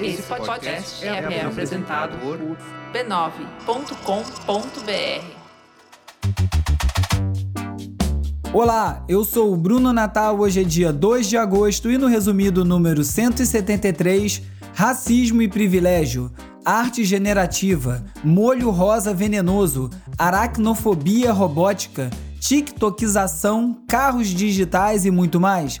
Esse podcast é, é apresentado por b9.com.br. Olá, eu sou o Bruno Natal. Hoje é dia 2 de agosto e no resumido número 173, racismo e privilégio, arte generativa, molho rosa venenoso, aracnofobia robótica, tiktokização, carros digitais e muito mais.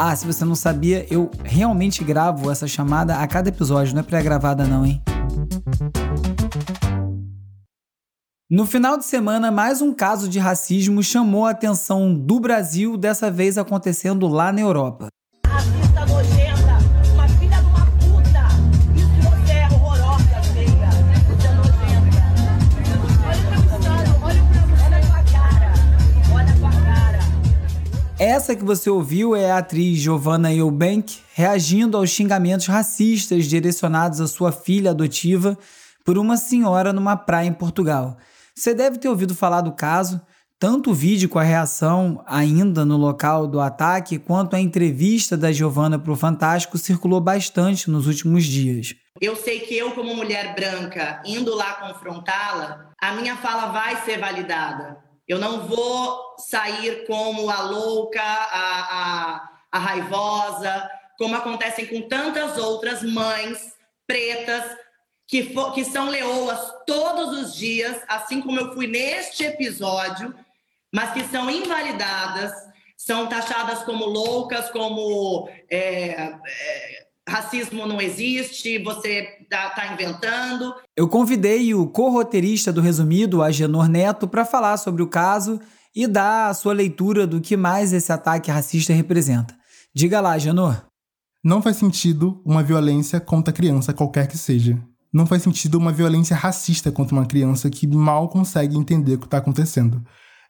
Ah, se você não sabia, eu realmente gravo essa chamada a cada episódio, não é pré-gravada não, hein? No final de semana, mais um caso de racismo chamou a atenção do Brasil, dessa vez acontecendo lá na Europa. Essa que você ouviu é a atriz Giovanna Eubank reagindo aos xingamentos racistas direcionados à sua filha adotiva por uma senhora numa praia em Portugal. Você deve ter ouvido falar do caso, tanto o vídeo com a reação ainda no local do ataque, quanto a entrevista da Giovanna para o Fantástico circulou bastante nos últimos dias. Eu sei que eu, como mulher branca, indo lá confrontá-la, a minha fala vai ser validada. Eu não vou sair como a louca, a, a, a raivosa, como acontecem com tantas outras mães pretas que, fo- que são leoas todos os dias, assim como eu fui neste episódio, mas que são invalidadas, são taxadas como loucas, como é, é, racismo não existe, você tá, tá inventando. Eu convidei o co-roteirista do Resumido, Agenor Neto, para falar sobre o caso e dar a sua leitura do que mais esse ataque racista representa. Diga lá, Agenor. Não faz sentido uma violência contra a criança, qualquer que seja. Não faz sentido uma violência racista contra uma criança que mal consegue entender o que está acontecendo.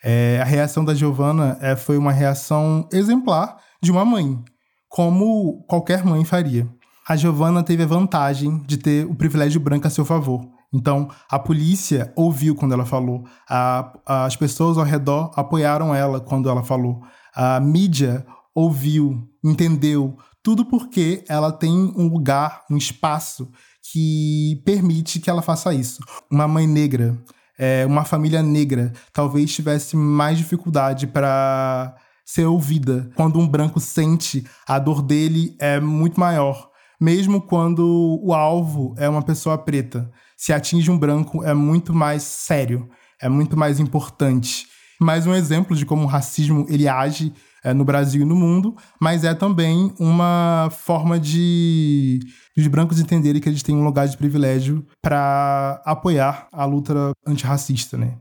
É, a reação da Giovanna é, foi uma reação exemplar de uma mãe, como qualquer mãe faria. A Giovanna teve a vantagem de ter o privilégio branco a seu favor. Então, a polícia ouviu quando ela falou, a- as pessoas ao redor apoiaram ela quando ela falou, a mídia ouviu, entendeu, tudo porque ela tem um lugar, um espaço que permite que ela faça isso. Uma mãe negra, é, uma família negra, talvez tivesse mais dificuldade para ser ouvida. Quando um branco sente, a dor dele é muito maior, mesmo quando o alvo é uma pessoa preta. Se atinge um branco, é muito mais sério, é muito mais importante. Mais um exemplo de como o racismo ele age é, no Brasil e no mundo, mas é também uma forma de, os brancos entenderem que eles têm um lugar de privilégio para apoiar a luta antirracista, né?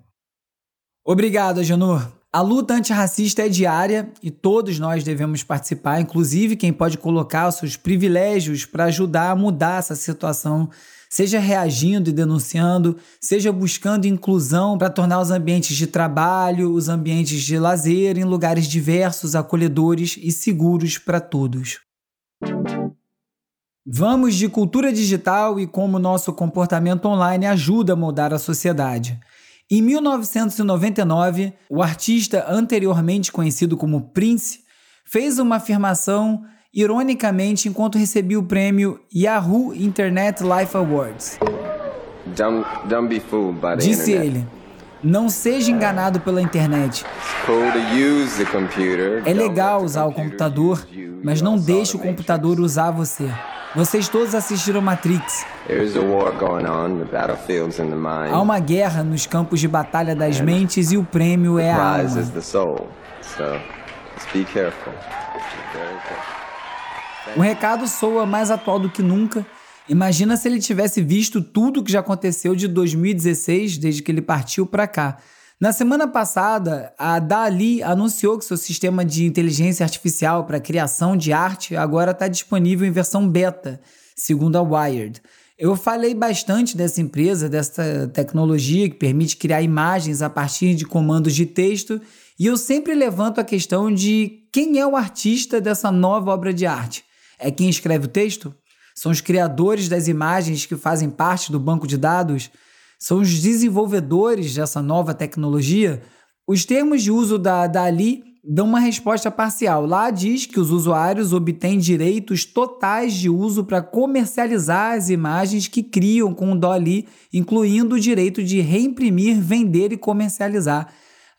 Obrigado, Agenor. A luta antirracista é diária e todos nós devemos participar, inclusive quem pode colocar os seus privilégios para ajudar a mudar essa situação, seja reagindo e denunciando, seja buscando inclusão para tornar os ambientes de trabalho, os ambientes de lazer em lugares diversos, acolhedores e seguros para todos. Vamos de cultura digital e como nosso comportamento online ajuda a mudar a sociedade. Em 1999, o artista anteriormente conhecido como Prince fez uma afirmação ironicamente enquanto recebia o prêmio Yahoo Internet Life Awards. Don't don't be fooled by the Disse internet. ele: Não seja enganado pela internet. É legal usar o computador, mas não deixe o computador usar você. Vocês todos assistiram Matrix. On. Há uma guerra nos campos de batalha das mentes e o prêmio é a alma. O recado soa mais atual do que nunca. Imagina se ele tivesse visto tudo que já aconteceu de 2016, desde que ele partiu para cá. Na semana passada, a Dali anunciou que seu sistema de inteligência artificial para criação de arte agora está disponível em versão beta, segundo a Wired. Eu falei bastante dessa empresa, dessa tecnologia que permite criar imagens a partir de comandos de texto, e eu sempre levanto a questão de quem é o artista dessa nova obra de arte. É quem escreve o texto? São os criadores das imagens que fazem parte do banco de dados? São os desenvolvedores dessa nova tecnologia, os termos de uso da Dali dão uma resposta parcial. Lá diz que os usuários obtêm direitos totais de uso para comercializar as imagens que criam com o Dali, incluindo o direito de reimprimir, vender e comercializar.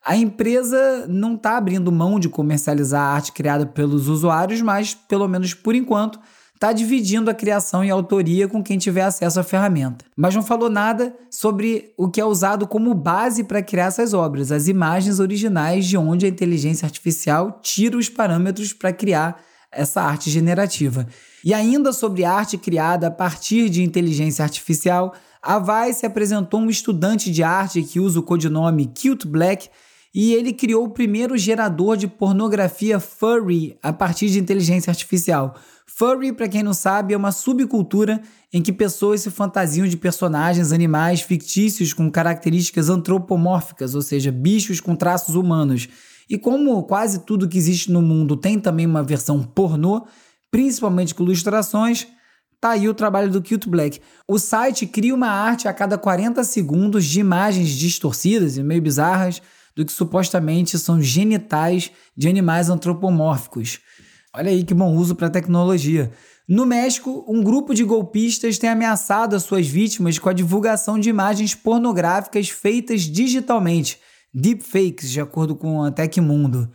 A empresa não está abrindo mão de comercializar a arte criada pelos usuários, mas, pelo menos por enquanto, está dividindo a criação e a autoria com quem tiver acesso à ferramenta. Mas não falou nada sobre o que é usado como base para criar essas obras, as imagens originais de onde a inteligência artificial tira os parâmetros para criar essa arte generativa. E ainda sobre arte criada a partir de inteligência artificial, a Vice apresentou um estudante de arte que usa o codinome Cute Black e ele criou o primeiro gerador de pornografia furry a partir de inteligência artificial. Furry, para quem não sabe, é uma subcultura em que pessoas se fantasiam de personagens animais fictícios com características antropomórficas, ou seja, bichos com traços humanos. E como quase tudo que existe no mundo tem também uma versão pornô, principalmente com ilustrações, tá aí o trabalho do Cute Black. O site cria uma arte a cada 40 segundos de imagens distorcidas e meio bizarras do que supostamente são genitais de animais antropomórficos. Olha aí que bom uso para tecnologia. No México, um grupo de golpistas tem ameaçado as suas vítimas com a divulgação de imagens pornográficas feitas digitalmente, deepfakes, de acordo com a Tecmundo.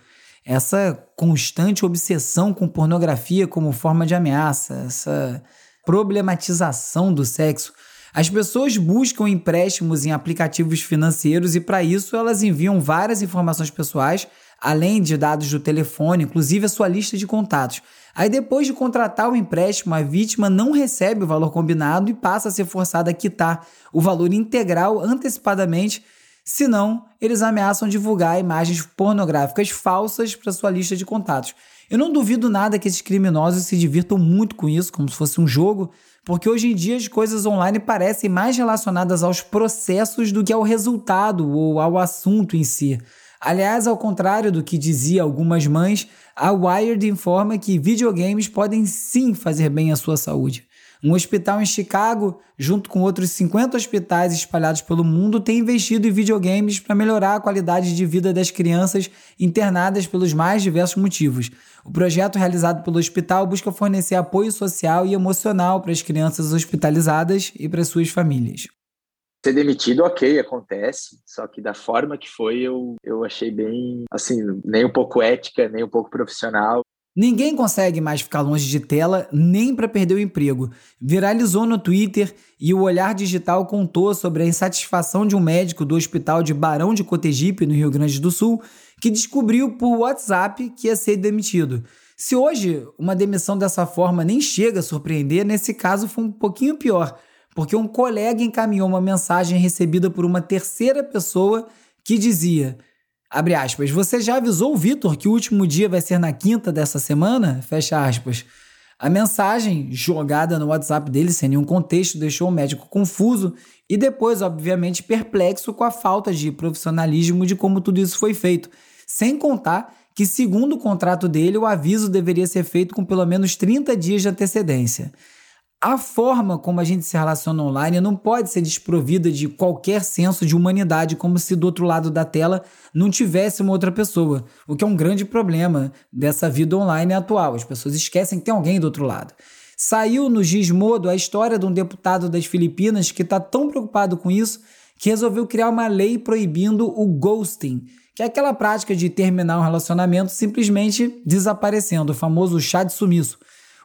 Essa constante obsessão com pornografia como forma de ameaça, essa problematização do sexo. As pessoas buscam empréstimos em aplicativos financeiros e, para isso, elas enviam várias informações pessoais além de dados do telefone, inclusive a sua lista de contatos. Aí depois de contratar o empréstimo, a vítima não recebe o valor combinado e passa a ser forçada a quitar o valor integral antecipadamente, senão eles ameaçam divulgar imagens pornográficas falsas para sua lista de contatos. Eu não duvido nada que esses criminosos se divirtam muito com isso, como se fosse um jogo, porque hoje em dia as coisas online parecem mais relacionadas aos processos do que ao resultado ou ao assunto em si. Aliás, ao contrário do que dizia algumas mães, a Wired informa que videogames podem sim fazer bem à sua saúde. Um hospital em Chicago, junto com outros 50 hospitais espalhados pelo mundo, tem investido em videogames para melhorar a qualidade de vida das crianças internadas pelos mais diversos motivos. O projeto realizado pelo hospital busca fornecer apoio social e emocional para as crianças hospitalizadas e para suas famílias ser demitido, ok, acontece. Só que da forma que foi, eu, eu achei bem, assim, nem um pouco ética, nem um pouco profissional. Ninguém consegue mais ficar longe de tela nem para perder o emprego. Viralizou no Twitter e o Olhar Digital contou sobre a insatisfação de um médico do hospital de Barão de Cotegipe, no Rio Grande do Sul, que descobriu por WhatsApp que ia ser demitido. Se hoje uma demissão dessa forma nem chega a surpreender, nesse caso foi um pouquinho pior porque um colega encaminhou uma mensagem recebida por uma terceira pessoa que dizia: abre aspas, você já avisou o Vitor que o último dia vai ser na quinta dessa semana? Fecha aspas. A mensagem, jogada no WhatsApp dele sem nenhum contexto, deixou o médico confuso e depois, obviamente, perplexo com a falta de profissionalismo de como tudo isso foi feito. Sem contar que, segundo o contrato dele, o aviso deveria ser feito com pelo menos 30 dias de antecedência. A forma como a gente se relaciona online não pode ser desprovida de qualquer senso de humanidade, como se do outro lado da tela não tivesse uma outra pessoa, o que é um grande problema dessa vida online atual. As pessoas esquecem que tem alguém do outro lado. Saiu no Gizmodo a história de um deputado das Filipinas que está tão preocupado com isso que resolveu criar uma lei proibindo o ghosting, que é aquela prática de terminar um relacionamento simplesmente desaparecendo, o famoso chá de sumiço.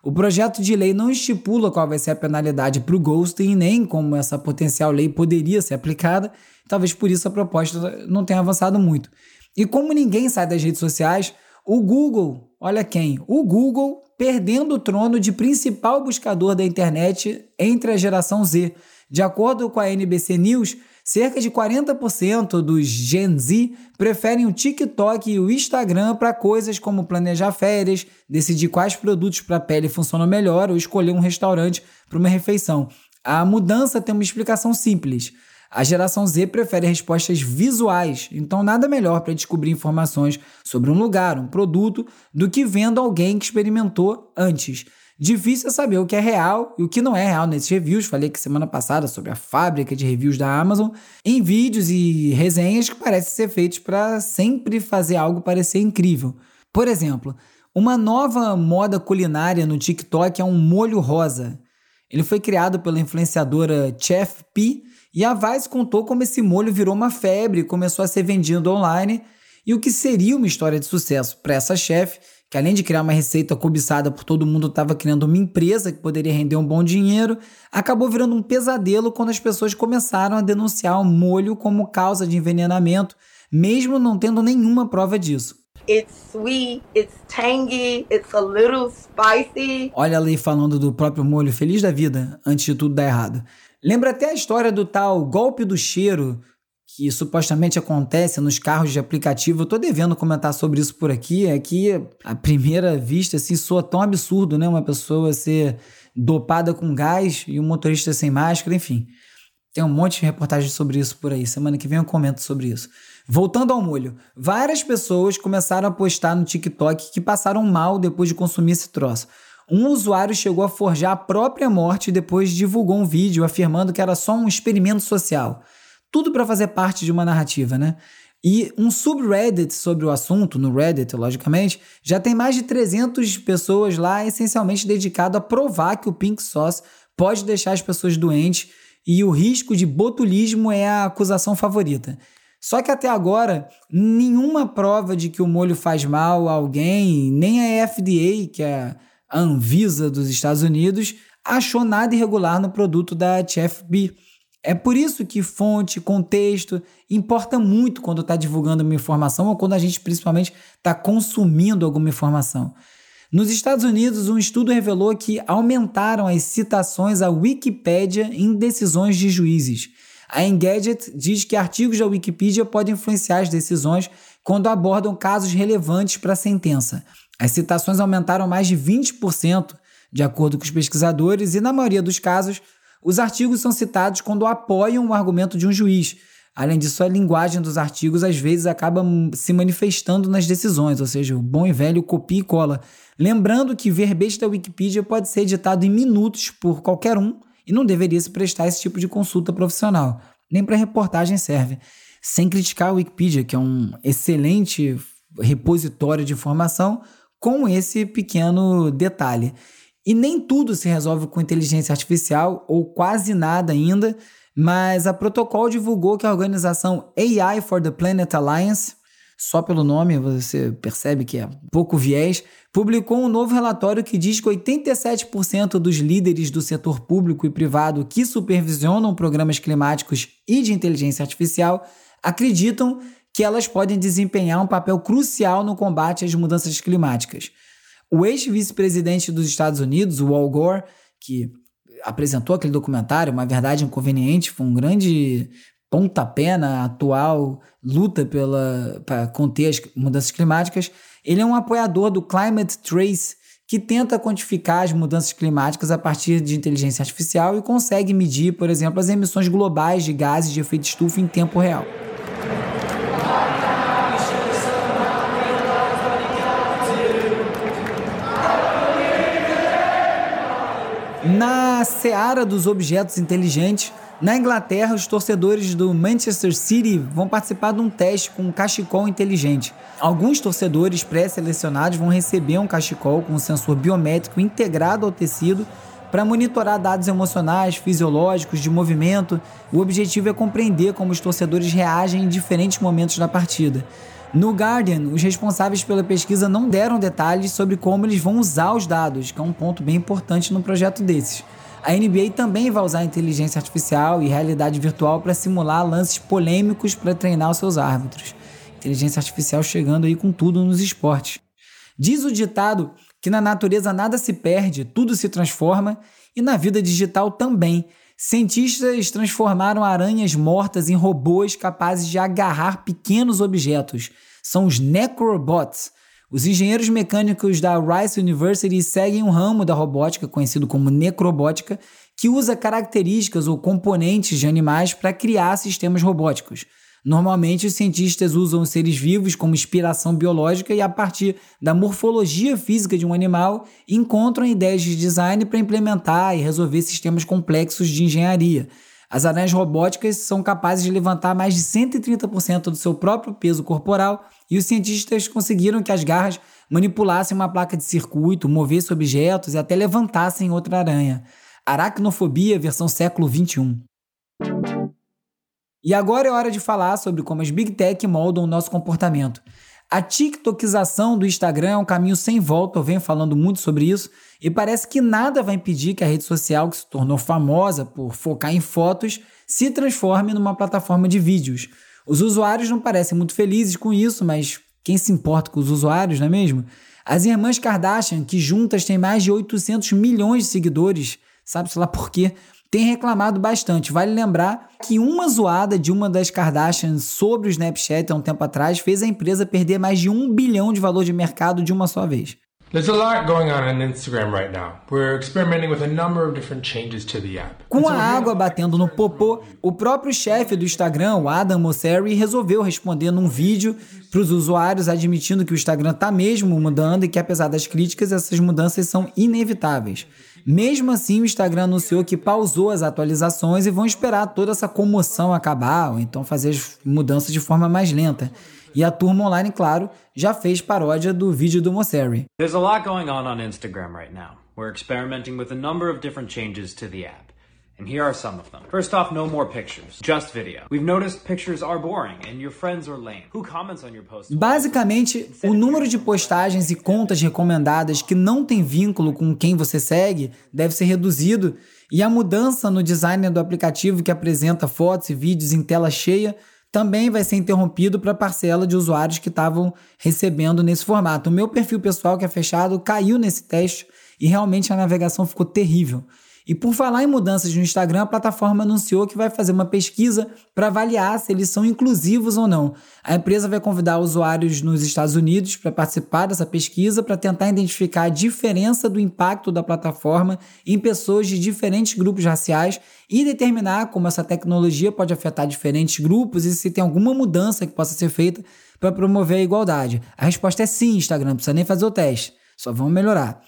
O projeto de lei não estipula qual vai ser a penalidade para o ghosting, nem como essa potencial lei poderia ser aplicada, talvez por isso a proposta não tenha avançado muito. E como ninguém sai das redes sociais, o Google, olha quem? O Google perdendo o trono de principal buscador da internet entre a geração Z. De acordo com a NBC News, cerca de 40% dos Gen Z preferem o TikTok e o Instagram para coisas como planejar férias, decidir quais produtos para a pele funcionam melhor ou escolher um restaurante para uma refeição. A mudança tem uma explicação simples. A geração Z prefere respostas visuais, então nada melhor para descobrir informações sobre um lugar, um produto, do que vendo alguém que experimentou antes. Difícil é saber o que é real e o que não é real nesses reviews. Falei que semana passada sobre a fábrica de reviews da Amazon, em vídeos e resenhas que parecem ser feitos para sempre fazer algo parecer incrível. Por exemplo, uma nova moda culinária no TikTok é um molho rosa. Ele foi criado pela influenciadora Chef P e a Vice contou como esse molho virou uma febre e começou a ser vendido online e o que seria uma história de sucesso para essa chefe, que além de criar uma receita cobiçada por todo mundo, estava criando uma empresa que poderia render um bom dinheiro, acabou virando um pesadelo quando as pessoas começaram a denunciar o molho como causa de envenenamento, mesmo não tendo nenhuma prova disso. It's sweet, it's tangy, it's a little spicy. Olha ali falando do próprio molho feliz da vida, antes de tudo dar errado. Lembra até a história do tal golpe do cheiro, que supostamente acontece nos carros de aplicativo. Eu tô devendo comentar sobre isso por aqui. É que, à primeira vista, assim, soa tão absurdo, né? Uma pessoa ser dopada com gás e um motorista sem máscara, enfim. Tem um monte de reportagens sobre isso por aí. Semana que vem eu comento sobre isso. Voltando ao molho, várias pessoas começaram a postar no TikTok que passaram mal depois de consumir esse troço. Um usuário chegou a forjar a própria morte e depois divulgou um vídeo afirmando que era só um experimento social. Tudo para fazer parte de uma narrativa, né? E um subreddit sobre o assunto, no Reddit, logicamente, já tem mais de 300 pessoas lá, essencialmente dedicado a provar que o pink sauce pode deixar as pessoas doentes e o risco de botulismo é a acusação favorita. Só que até agora, nenhuma prova de que o molho faz mal a alguém, nem a FDA, que é a Anvisa dos Estados Unidos achou nada irregular no produto da TFB. É por isso que fonte, contexto importa muito quando está divulgando uma informação ou quando a gente principalmente está consumindo alguma informação. Nos Estados Unidos, um estudo revelou que aumentaram as citações à Wikipédia em decisões de juízes. A Engadget diz que artigos da Wikipedia podem influenciar as decisões quando abordam casos relevantes para a sentença. As citações aumentaram mais de 20%, de acordo com os pesquisadores, e na maioria dos casos, os artigos são citados quando apoiam o argumento de um juiz. Além disso, a linguagem dos artigos às vezes acaba se manifestando nas decisões, ou seja, o bom e velho copia e cola. Lembrando que verbete da Wikipedia pode ser editado em minutos por qualquer um e não deveria se prestar esse tipo de consulta profissional. Nem para reportagem serve. Sem criticar a Wikipedia, que é um excelente repositório de informação, com esse pequeno detalhe. E nem tudo se resolve com inteligência artificial, ou quase nada ainda, mas a Protocol divulgou que a organização AI for the Planet Alliance, só pelo nome você percebe que é pouco viés, publicou um novo relatório que diz que 87% dos líderes do setor público e privado que supervisionam programas climáticos e de inteligência artificial acreditam que elas podem desempenhar um papel crucial no combate às mudanças climáticas. O ex-vice-presidente dos Estados Unidos, o Al Gore, que apresentou aquele documentário, Uma Verdade Inconveniente, foi um grande pontapé na atual luta pela, para conter as mudanças climáticas. Ele é um apoiador do Climate Trace, que tenta quantificar as mudanças climáticas a partir de inteligência artificial e consegue medir, por exemplo, as emissões globais de gases de efeito estufa em tempo real. Na seara dos objetos inteligentes, na Inglaterra, os torcedores do Manchester City vão participar de um teste com um cachecol inteligente. Alguns torcedores pré-selecionados vão receber um cachecol com um sensor biométrico integrado ao tecido para monitorar dados emocionais, fisiológicos, de movimento. O objetivo é compreender como os torcedores reagem em diferentes momentos da partida. No Guardian, os responsáveis pela pesquisa não deram detalhes sobre como eles vão usar os dados, que é um ponto bem importante no projeto desses. A NBA também vai usar inteligência artificial e realidade virtual para simular lances polêmicos para treinar os seus árbitros. Inteligência artificial chegando aí com tudo nos esportes. Diz o ditado que na natureza nada se perde, tudo se transforma, e na vida digital também. Cientistas transformaram aranhas mortas em robôs capazes de agarrar pequenos objetos. São os necrobots. Os engenheiros mecânicos da Rice University seguem um ramo da robótica conhecido como necrobótica, que usa características ou componentes de animais para criar sistemas robóticos. Normalmente, os cientistas usam os seres vivos como inspiração biológica e, a partir da morfologia física de um animal, encontram ideias de design para implementar e resolver sistemas complexos de engenharia. As aranhas robóticas são capazes de levantar mais de 130% do seu próprio peso corporal e os cientistas conseguiram que as garras manipulassem uma placa de circuito, movessem objetos e até levantassem outra aranha. Aracnofobia versão século XXI. E agora é hora de falar sobre como as Big Tech moldam o nosso comportamento. A TikTokização do Instagram é um caminho sem volta, eu venho falando muito sobre isso, e parece que nada vai impedir que a rede social, que se tornou famosa por focar em fotos, se transforme numa plataforma de vídeos. Os usuários não parecem muito felizes com isso, mas quem se importa com os usuários, não é mesmo? As irmãs Kardashian, que juntas têm mais de 800 milhões de seguidores, sabe-se lá por quê, tem reclamado bastante. Vale lembrar que uma zoada de uma das Kardashians sobre o Snapchat há um tempo atrás fez a empresa perder mais de um bilhão de valor de mercado de uma só vez. There's a lot going on on Instagram right now. We're experimenting with a number of different changes to the app. Com a água batendo no popô, o próprio chefe do Instagram, o Adam Mosseri, resolveu responder num vídeo para os usuários admitindo que o Instagram está mesmo mudando e que apesar das críticas, essas mudanças são inevitáveis. Mesmo assim, o Instagram anunciou que pausou as atualizações e vão esperar toda essa comoção acabar, ou então fazer as mudanças de forma mais lenta. E a turma online, claro, já fez paródia do vídeo do Mosseri. There's a lot going on on Instagram right now. We're experimenting with a number of different changes to the app. And here are some of them. First off, no more pictures, just video. We've noticed pictures are boring and your friends are lame. Who comments on your posts? Basicamente, o número de postagens e contas recomendadas que não tem vínculo com quem você segue deve ser reduzido e a mudança no design do aplicativo que apresenta fotos e vídeos em tela cheia também vai ser interrompido para a parcela de usuários que estavam recebendo nesse formato. O meu perfil pessoal, que é fechado, caiu nesse teste e realmente a navegação ficou terrível. E por falar em mudanças no Instagram, a plataforma anunciou que vai fazer uma pesquisa para avaliar se eles são inclusivos ou não. A empresa vai convidar usuários nos Estados Unidos para participar dessa pesquisa para tentar identificar a diferença do impacto da plataforma em pessoas de diferentes grupos raciais e determinar como essa tecnologia pode afetar diferentes grupos e se tem alguma mudança que possa ser feita para promover a igualdade. A resposta é sim, Instagram, não precisa nem fazer o teste, só vamos melhorar.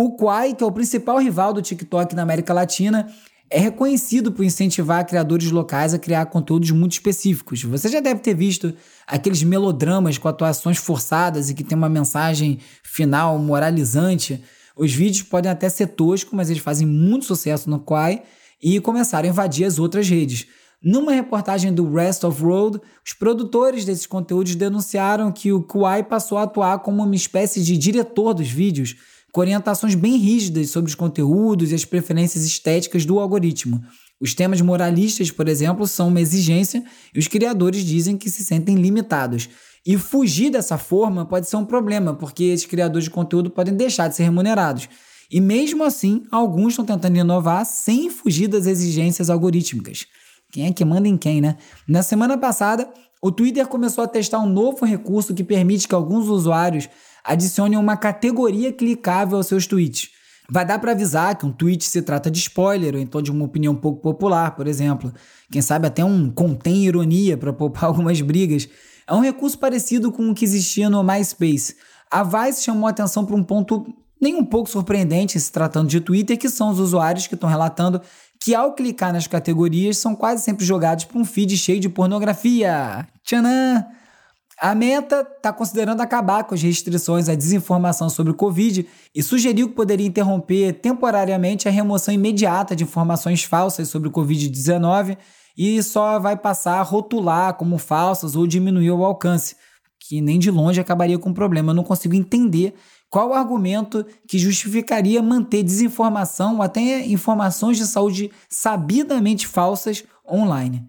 O Quai, que é o principal rival do TikTok na América Latina, é reconhecido por incentivar criadores locais a criar conteúdos muito específicos. Você já deve ter visto aqueles melodramas com atuações forçadas e que tem uma mensagem final moralizante. Os vídeos podem até ser toscos, mas eles fazem muito sucesso no Quai e começaram a invadir as outras redes. Numa reportagem do Rest of Road, os produtores desses conteúdos denunciaram que o Quai passou a atuar como uma espécie de diretor dos vídeos, com orientações bem rígidas sobre os conteúdos e as preferências estéticas do algoritmo. Os temas moralistas, por exemplo, são uma exigência e os criadores dizem que se sentem limitados. E fugir dessa forma pode ser um problema, porque esses criadores de conteúdo podem deixar de ser remunerados. E mesmo assim, alguns estão tentando inovar sem fugir das exigências algorítmicas. Quem é que manda em quem, né? Na semana passada, o Twitter começou a testar um novo recurso que permite que alguns usuários adicione uma categoria clicável aos seus tweets. Vai dar para avisar que um tweet se trata de spoiler ou então de uma opinião pouco popular, por exemplo. Quem sabe até um contém ironia para poupar algumas brigas. É um recurso parecido com o que existia no MySpace. A Vice chamou a atenção para um ponto nem um pouco surpreendente se tratando de Twitter, que são os usuários que estão relatando que ao clicar nas categorias são quase sempre jogados para um feed cheio de pornografia. Tchanã! A Meta está considerando acabar com as restrições à desinformação sobre o Covid e sugeriu que poderia interromper temporariamente a remoção imediata de informações falsas sobre o Covid-19 e só vai passar a rotular como falsas ou diminuir o alcance, que nem de longe acabaria com o problema. Eu não consigo entender qual o argumento que justificaria manter desinformação ou até informações de saúde sabidamente falsas online.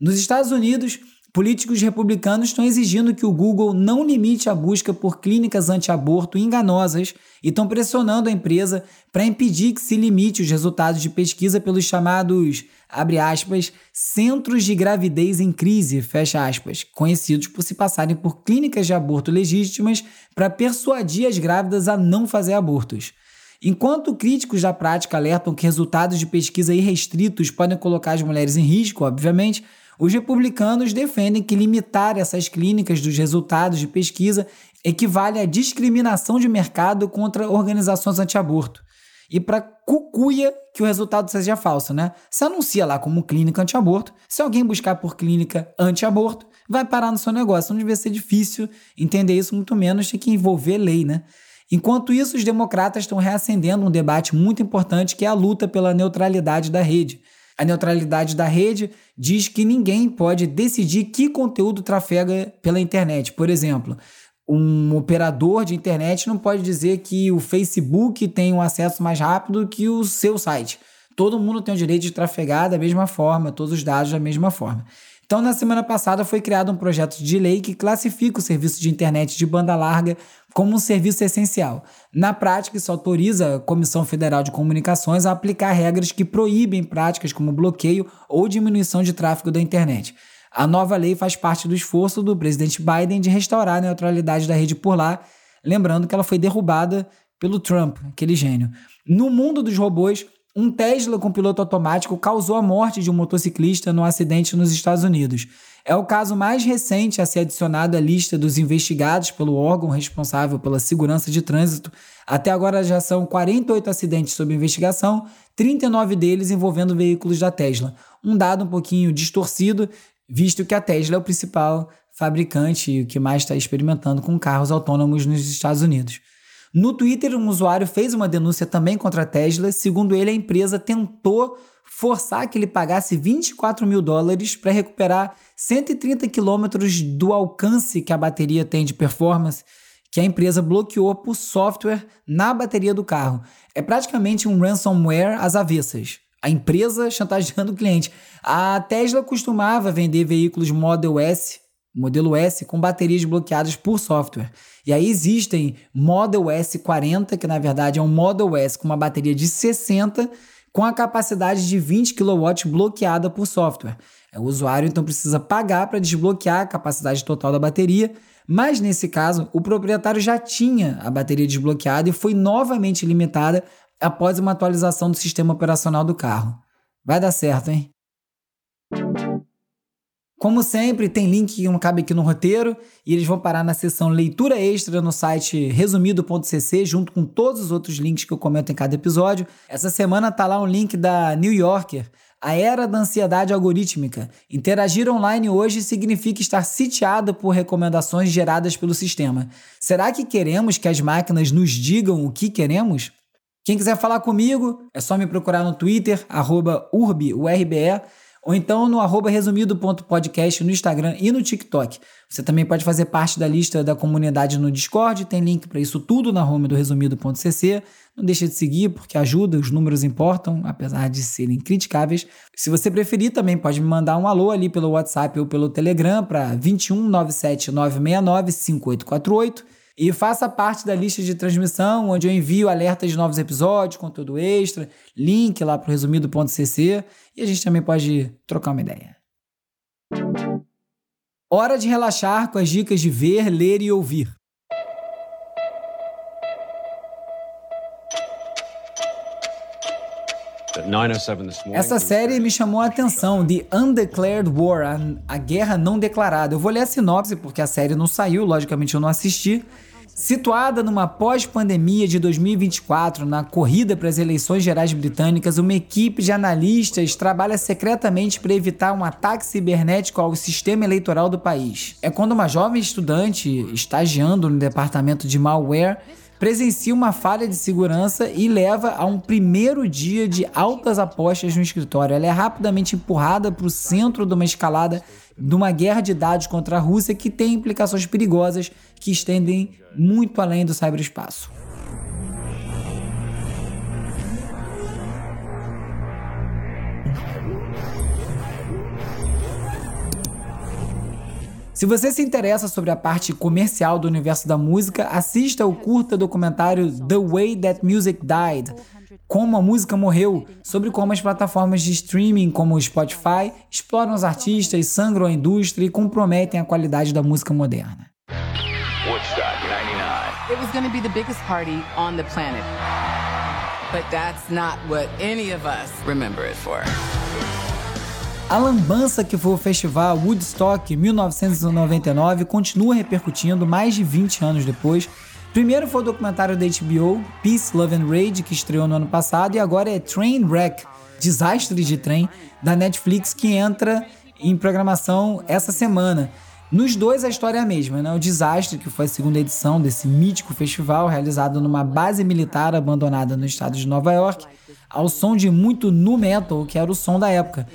Nos Estados Unidos, Políticos republicanos estão exigindo que o Google não limite a busca por clínicas anti-aborto enganosas e estão pressionando a empresa para impedir que se limite os resultados de pesquisa pelos chamados, abre aspas, centros de gravidez em crise, fecha aspas, conhecidos por se passarem por clínicas de aborto legítimas para persuadir as grávidas a não fazer abortos. Enquanto críticos da prática alertam que resultados de pesquisa irrestritos podem colocar as mulheres em risco, obviamente, os republicanos defendem que limitar essas clínicas dos resultados de pesquisa equivale à discriminação de mercado contra organizações anti-aborto. E para cucuia que o resultado seja falso, né? Se anuncia lá como clínica anti-aborto, se alguém buscar por clínica anti-aborto, vai parar no seu negócio. Não devia ser difícil entender isso, muito menos tem que envolver lei, né? Enquanto isso, os democratas estão reacendendo um debate muito importante que é a luta pela neutralidade da rede. A neutralidade da rede diz que ninguém pode decidir que conteúdo trafega pela internet. Por exemplo, um operador de internet não pode dizer que o Facebook tem um acesso mais rápido que o seu site. Todo mundo tem o direito de trafegar da mesma forma, todos os dados da mesma forma. Então, na semana passada foi criado um projeto de lei que classifica o serviço de internet de banda larga como um serviço essencial. Na prática, isso autoriza a Comissão Federal de Comunicações a aplicar regras que proíbem práticas como bloqueio ou diminuição de tráfego da internet. A nova lei faz parte do esforço do presidente Biden de restaurar a neutralidade da rede por lá, lembrando que ela foi derrubada pelo Trump, aquele gênio. No mundo dos robôs, um Tesla com piloto automático causou a morte de um motociclista no acidente nos Estados Unidos. É o caso mais recente a ser adicionado à lista dos investigados pelo órgão responsável pela segurança de trânsito. Até agora já são 48 acidentes sob investigação, 39 deles envolvendo veículos da Tesla. Um dado um pouquinho distorcido, visto que a Tesla é o principal fabricante e o que mais está experimentando com carros autônomos nos Estados Unidos. No Twitter, um usuário fez uma denúncia também contra a Tesla. Segundo ele, a empresa tentou forçar que ele pagasse 24 mil dólares para recuperar 130 quilômetros do alcance que a bateria tem de performance que a empresa bloqueou por software na bateria do carro. É praticamente um ransomware às avessas. A empresa chantageando o cliente. A Tesla costumava vender veículos Model S modelo S com baterias bloqueadas por software. E aí existem Model S40, que na verdade é um Model S com uma bateria de 60 com a capacidade de 20 kW bloqueada por software. O usuário então precisa pagar para desbloquear a capacidade total da bateria, mas nesse caso o proprietário já tinha a bateria desbloqueada e foi novamente limitada após uma atualização do sistema operacional do carro. Vai dar certo, hein? Como sempre, tem link que não cabe aqui no roteiro e eles vão parar na seção leitura extra no site resumido.cc, junto com todos os outros links que eu comento em cada episódio. Essa semana tá lá um link da New Yorker, a era da ansiedade algorítmica. Interagir online hoje significa estar sitiado por recomendações geradas pelo sistema. Será que queremos que as máquinas nos digam o que queremos? Quem quiser falar comigo, é só me procurar no Twitter, arroba urbe, ou então no arroba resumido.podcast no Instagram e no TikTok. Você também pode fazer parte da lista da comunidade no Discord, tem link para isso tudo na home do resumido.cc. Não deixa de seguir, porque ajuda, os números importam, apesar de serem criticáveis. Se você preferir, também pode me mandar um alô ali pelo WhatsApp ou pelo Telegram para 21 97 969 5848 e faça parte da lista de transmissão, onde eu envio alertas de novos episódios, conteúdo extra, link lá para o resumido.cc e a gente também pode trocar uma ideia. Hora de relaxar com as dicas de ver, ler e ouvir. Essa série me chamou a atenção, The Undeclared War, a, a Guerra Não Declarada. Eu vou ler a sinopse porque a série não saiu, logicamente eu não assisti. Situada numa pós-pandemia de 2024, na corrida para as eleições gerais britânicas, uma equipe de analistas trabalha secretamente para evitar um ataque cibernético ao sistema eleitoral do país. É quando uma jovem estudante, estagiando no departamento de malware, presencia uma falha de segurança e leva a um primeiro dia de altas apostas no escritório. Ela é rapidamente empurrada para o centro de uma escalada de uma guerra de dados contra a Rússia que tem implicações perigosas que estendem muito além do cyberespaço. Se você se interessa sobre a parte comercial do universo da música, assista o curta documentário The Way That Music Died como a música morreu, sobre como as plataformas de streaming como o Spotify exploram os artistas, sangram a indústria e comprometem a qualidade da música moderna. Woodstock 99. It was going to be the biggest party on the planet. But that's not what any of us remember it for. A lambança que foi o festival Woodstock 1999 continua repercutindo mais de 20 anos depois Primeiro foi o documentário da HBO, Peace, Love and Rage, que estreou no ano passado, e agora é Trainwreck, Desastre de Trem, da Netflix, que entra em programação essa semana. Nos dois a história é a mesma, né? O Desastre, que foi a segunda edição desse mítico festival, realizado numa base militar abandonada no estado de Nova York, ao som de muito nu metal, que era o som da época.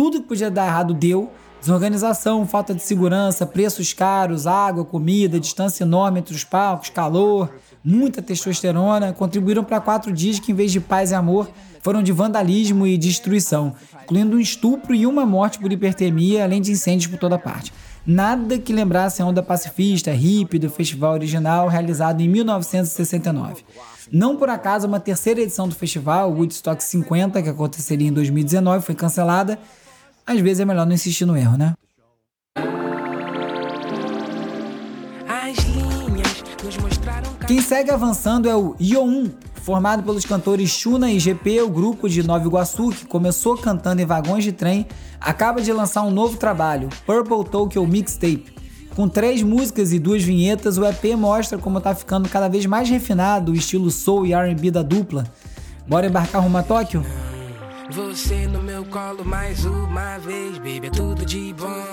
Tudo que podia dar errado deu, Desorganização, falta de segurança, preços caros, água, comida, distância enorme entre os palcos, calor, muita testosterona contribuíram para quatro dias que, em vez de paz e amor, foram de vandalismo e destruição, incluindo um estupro e uma morte por hipertermia, além de incêndios por toda parte. Nada que lembrasse a onda pacifista, hippie do festival original realizado em 1969. Não por acaso, uma terceira edição do festival, Woodstock 50, que aconteceria em 2019, foi cancelada às vezes é melhor não insistir no erro, né? Quem segue avançando é o Yo1, formado pelos cantores Shuna e GP, o grupo de Nova Iguaçu, que começou cantando em vagões de trem, acaba de lançar um novo trabalho, Purple Tokyo Mixtape. Com três músicas e duas vinhetas, o EP mostra como está ficando cada vez mais refinado o estilo soul e R&B da dupla. Bora embarcar rumo a Tóquio? Você no meu colo mais uma vez, baby, é tudo de bom.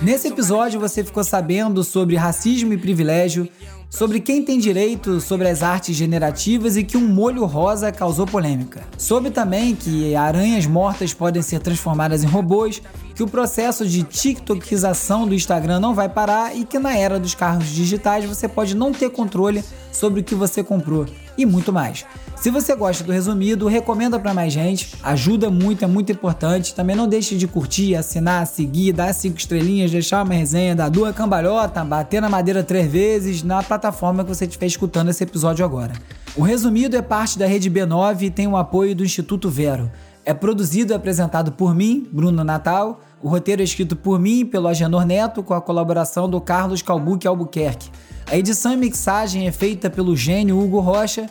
Nesse episódio você ficou sabendo sobre racismo e privilégio, sobre quem tem direito sobre as artes generativas e que um molho rosa causou polêmica. Soube também que aranhas mortas podem ser transformadas em robôs, que o processo de tiktokização do Instagram não vai parar e que na era dos carros digitais você pode não ter controle sobre o que você comprou e muito mais. Se você gosta do resumido, recomenda para mais gente, ajuda muito, é muito importante. Também não deixe de curtir, assinar, seguir, dar cinco estrelinhas, deixar uma resenha, dar duas cambalhota, bater na madeira três vezes na plataforma que você estiver escutando esse episódio agora. O resumido é parte da rede B9 e tem o apoio do Instituto Vero. É produzido e apresentado por mim, Bruno Natal. O roteiro é escrito por mim pelo Agenor Neto, com a colaboração do Carlos Calbuque Albuquerque. A edição e mixagem é feita pelo gênio Hugo Rocha.